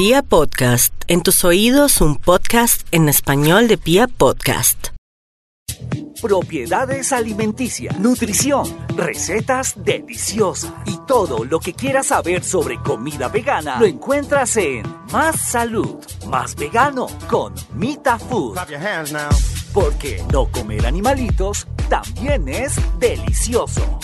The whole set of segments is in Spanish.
Pia Podcast, en tus oídos un podcast en español de Pia Podcast. Propiedades alimenticias, nutrición, recetas deliciosas y todo lo que quieras saber sobre comida vegana lo encuentras en Más Salud, Más Vegano con Mita Food. Clap your hands now. Porque no comer animalitos también es delicioso.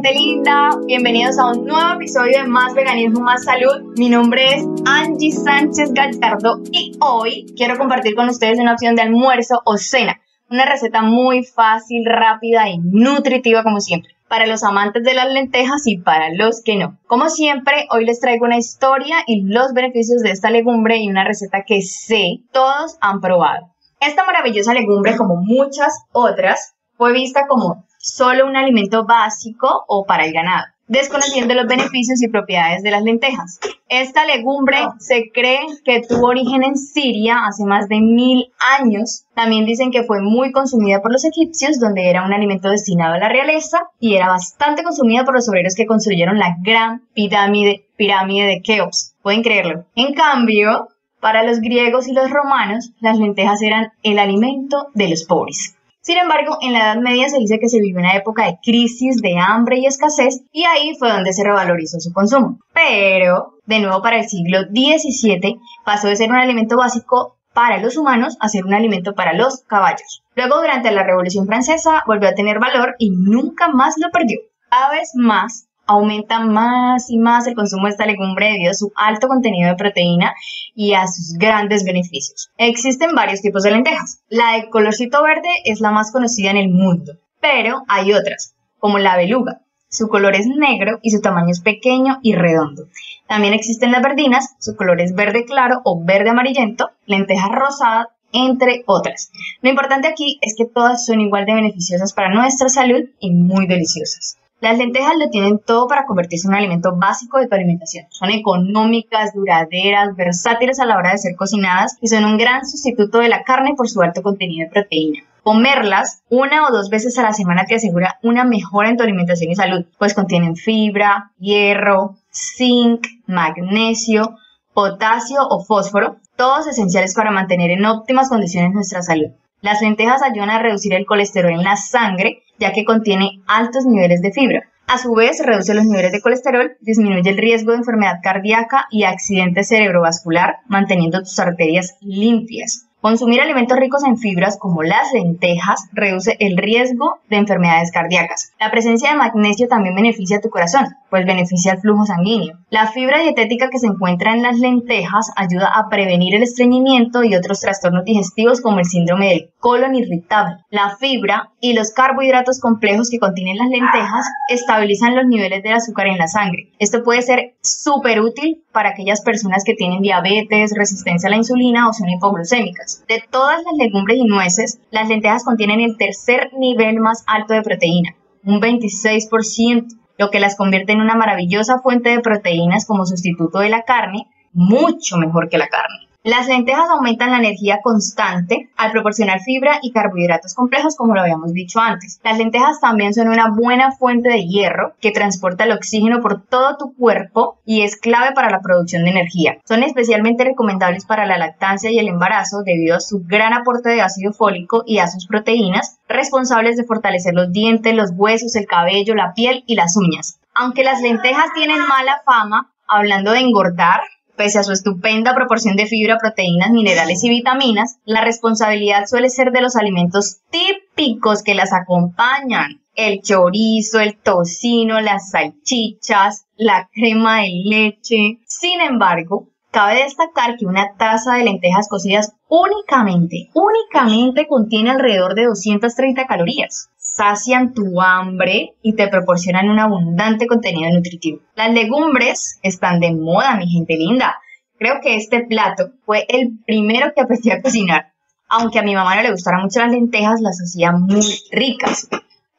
Gente linda, bienvenidos a un nuevo episodio de Más Veganismo, Más Salud. Mi nombre es Angie Sánchez Gallardo y hoy quiero compartir con ustedes una opción de almuerzo o cena. Una receta muy fácil, rápida y nutritiva como siempre. Para los amantes de las lentejas y para los que no. Como siempre, hoy les traigo una historia y los beneficios de esta legumbre y una receta que sé todos han probado. Esta maravillosa legumbre, como muchas otras, fue vista como solo un alimento básico o para el ganado, desconociendo los beneficios y propiedades de las lentejas. Esta legumbre se cree que tuvo origen en Siria hace más de mil años. También dicen que fue muy consumida por los egipcios, donde era un alimento destinado a la realeza, y era bastante consumida por los obreros que construyeron la gran pirámide, pirámide de Keops. Pueden creerlo. En cambio, para los griegos y los romanos, las lentejas eran el alimento de los pobres. Sin embargo, en la Edad Media se dice que se vivió una época de crisis, de hambre y escasez, y ahí fue donde se revalorizó su consumo. Pero, de nuevo para el siglo XVII, pasó de ser un alimento básico para los humanos a ser un alimento para los caballos. Luego, durante la Revolución Francesa, volvió a tener valor y nunca más lo perdió. Cada vez más aumenta más y más el consumo de esta legumbre debido a su alto contenido de proteína y a sus grandes beneficios. Existen varios tipos de lentejas. La de colorcito verde es la más conocida en el mundo, pero hay otras, como la beluga. Su color es negro y su tamaño es pequeño y redondo. También existen las verdinas, su color es verde claro o verde amarillento, lentejas rosadas, entre otras. Lo importante aquí es que todas son igual de beneficiosas para nuestra salud y muy deliciosas. Las lentejas lo tienen todo para convertirse en un alimento básico de tu alimentación. Son económicas, duraderas, versátiles a la hora de ser cocinadas y son un gran sustituto de la carne por su alto contenido de proteína. Comerlas una o dos veces a la semana te asegura una mejora en tu alimentación y salud, pues contienen fibra, hierro, zinc, magnesio, potasio o fósforo, todos esenciales para mantener en óptimas condiciones nuestra salud. Las lentejas ayudan a reducir el colesterol en la sangre, ya que contiene altos niveles de fibra. A su vez, reduce los niveles de colesterol, disminuye el riesgo de enfermedad cardíaca y accidente cerebrovascular, manteniendo tus arterias limpias. Consumir alimentos ricos en fibras como las lentejas reduce el riesgo de enfermedades cardíacas. La presencia de magnesio también beneficia a tu corazón, pues beneficia el flujo sanguíneo. La fibra dietética que se encuentra en las lentejas ayuda a prevenir el estreñimiento y otros trastornos digestivos como el síndrome del colon irritable. La fibra y los carbohidratos complejos que contienen las lentejas estabilizan los niveles de azúcar en la sangre. Esto puede ser súper útil para aquellas personas que tienen diabetes, resistencia a la insulina o son hipoglucémicas. De todas las legumbres y nueces, las lentejas contienen el tercer nivel más alto de proteína, un 26%, lo que las convierte en una maravillosa fuente de proteínas como sustituto de la carne, mucho mejor que la carne. Las lentejas aumentan la energía constante al proporcionar fibra y carbohidratos complejos, como lo habíamos dicho antes. Las lentejas también son una buena fuente de hierro que transporta el oxígeno por todo tu cuerpo y es clave para la producción de energía. Son especialmente recomendables para la lactancia y el embarazo debido a su gran aporte de ácido fólico y a sus proteínas, responsables de fortalecer los dientes, los huesos, el cabello, la piel y las uñas. Aunque las lentejas tienen mala fama, hablando de engordar, Pese a su estupenda proporción de fibra, proteínas, minerales y vitaminas, la responsabilidad suele ser de los alimentos típicos que las acompañan. El chorizo, el tocino, las salchichas, la crema de leche. Sin embargo, Cabe destacar que una taza de lentejas cocidas únicamente, únicamente contiene alrededor de 230 calorías sacian tu hambre y te proporcionan un abundante contenido nutritivo. Las legumbres están de moda, mi gente linda. Creo que este plato fue el primero que aprendí a cocinar. Aunque a mi mamá no le gustaran mucho las lentejas, las hacía muy ricas.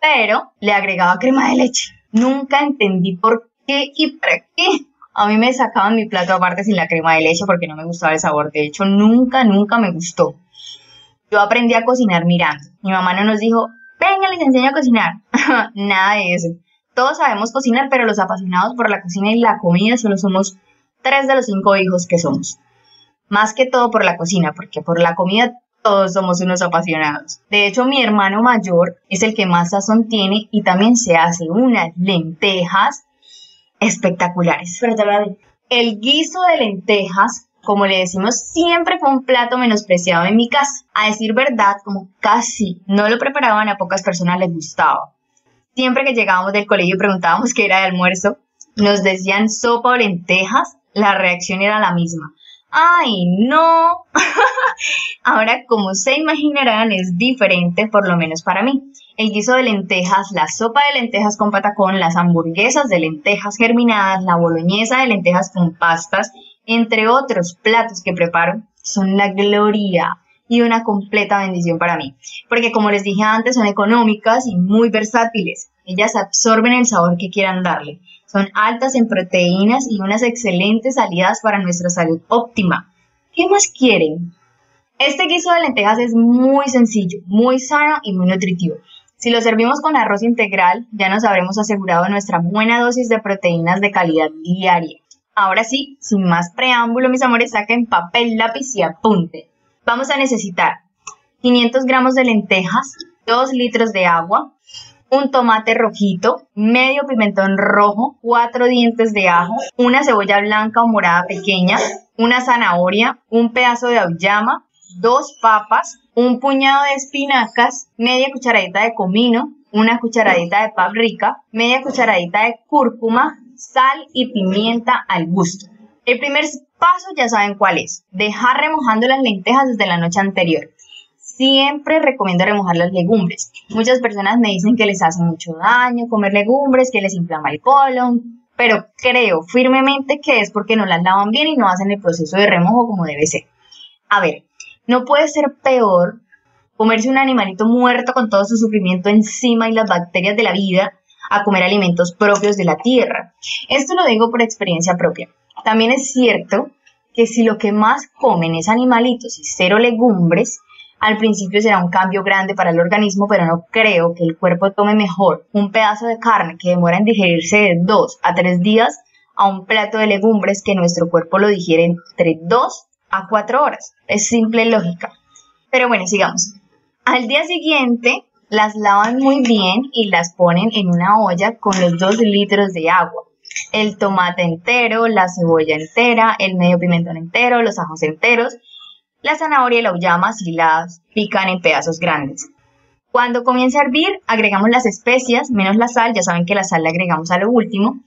Pero le agregaba crema de leche. Nunca entendí por qué y para qué. A mí me sacaban mi plato aparte sin la crema de leche porque no me gustaba el sabor. De hecho, nunca, nunca me gustó. Yo aprendí a cocinar mirando. Mi mamá no nos dijo, venga, les enseño a cocinar. Nada de eso. Todos sabemos cocinar, pero los apasionados por la cocina y la comida solo somos tres de los cinco hijos que somos. Más que todo por la cocina, porque por la comida todos somos unos apasionados. De hecho, mi hermano mayor es el que más sazón tiene y también se hace unas lentejas espectaculares. El guiso de lentejas como le decimos, siempre fue un plato menospreciado en mi casa. A decir verdad, como casi no lo preparaban, a pocas personas les gustaba. Siempre que llegábamos del colegio y preguntábamos qué era de almuerzo, nos decían sopa o lentejas, la reacción era la misma. ¡Ay, no! Ahora, como se imaginarán, es diferente, por lo menos para mí. El guiso de lentejas, la sopa de lentejas con patacón, las hamburguesas de lentejas germinadas, la boloñesa de lentejas con pastas entre otros platos que preparo, son la gloria y una completa bendición para mí, porque como les dije antes, son económicas y muy versátiles. Ellas absorben el sabor que quieran darle. Son altas en proteínas y unas excelentes salidas para nuestra salud óptima. ¿Qué más quieren? Este guiso de lentejas es muy sencillo, muy sano y muy nutritivo. Si lo servimos con arroz integral, ya nos habremos asegurado nuestra buena dosis de proteínas de calidad diaria. Ahora sí, sin más preámbulo, mis amores, saquen papel, lápiz y apunte. Vamos a necesitar 500 gramos de lentejas, 2 litros de agua, un tomate rojito, medio pimentón rojo, 4 dientes de ajo, una cebolla blanca o morada pequeña, una zanahoria, un pedazo de auyama, dos papas, un puñado de espinacas, media cucharadita de comino, una cucharadita de paprika, media cucharadita de cúrcuma, sal y pimienta al gusto. El primer paso ya saben cuál es, dejar remojando las lentejas desde la noche anterior. Siempre recomiendo remojar las legumbres. Muchas personas me dicen que les hace mucho daño comer legumbres, que les inflama el colon, pero creo firmemente que es porque no las lavan bien y no hacen el proceso de remojo como debe ser. A ver, no puede ser peor comerse un animalito muerto con todo su sufrimiento encima y las bacterias de la vida a comer alimentos propios de la tierra. Esto lo digo por experiencia propia. También es cierto que si lo que más comen es animalitos y cero legumbres, al principio será un cambio grande para el organismo, pero no creo que el cuerpo tome mejor un pedazo de carne que demora en digerirse de 2 a 3 días a un plato de legumbres que nuestro cuerpo lo digiere entre 2 a 4 horas. Es simple lógica. Pero bueno, sigamos. Al día siguiente, las lavan muy bien y las ponen en una olla con los 2 litros de agua. El tomate entero, la cebolla entera, el medio pimentón entero, los ajos enteros, la zanahoria y la uyama si las pican en pedazos grandes. Cuando comience a hervir, agregamos las especias, menos la sal, ya saben que la sal la agregamos a lo último.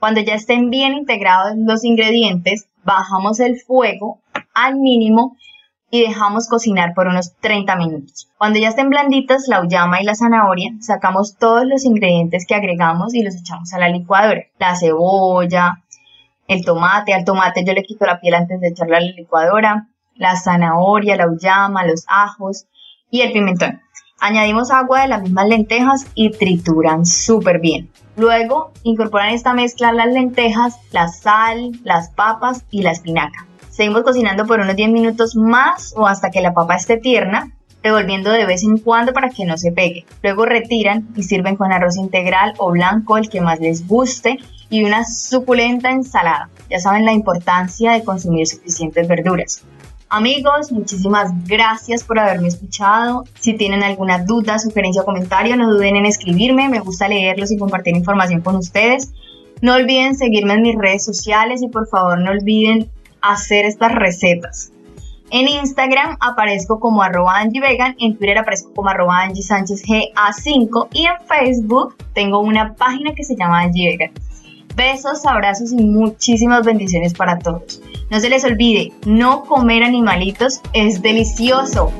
Cuando ya estén bien integrados los ingredientes, bajamos el fuego al mínimo y dejamos cocinar por unos 30 minutos. Cuando ya estén blanditas la uyama y la zanahoria, sacamos todos los ingredientes que agregamos y los echamos a la licuadora. La cebolla, el tomate, al tomate yo le quito la piel antes de echarlo a la licuadora, la zanahoria, la uyama, los ajos y el pimentón. Añadimos agua de las mismas lentejas y trituran súper bien. Luego incorporan esta mezcla las lentejas, la sal, las papas y la espinaca. Seguimos cocinando por unos 10 minutos más o hasta que la papa esté tierna, revolviendo de vez en cuando para que no se pegue. Luego retiran y sirven con arroz integral o blanco, el que más les guste, y una suculenta ensalada. Ya saben la importancia de consumir suficientes verduras. Amigos, muchísimas gracias por haberme escuchado. Si tienen alguna duda, sugerencia o comentario, no duden en escribirme. Me gusta leerlos y compartir información con ustedes. No olviden seguirme en mis redes sociales y por favor no olviden hacer estas recetas. En Instagram aparezco como arroba Vegan, en Twitter aparezco como arroba Angie Sánchez GA5 y en Facebook tengo una página que se llama Angie Vegan. Besos, abrazos y muchísimas bendiciones para todos. No se les olvide, no comer animalitos es delicioso.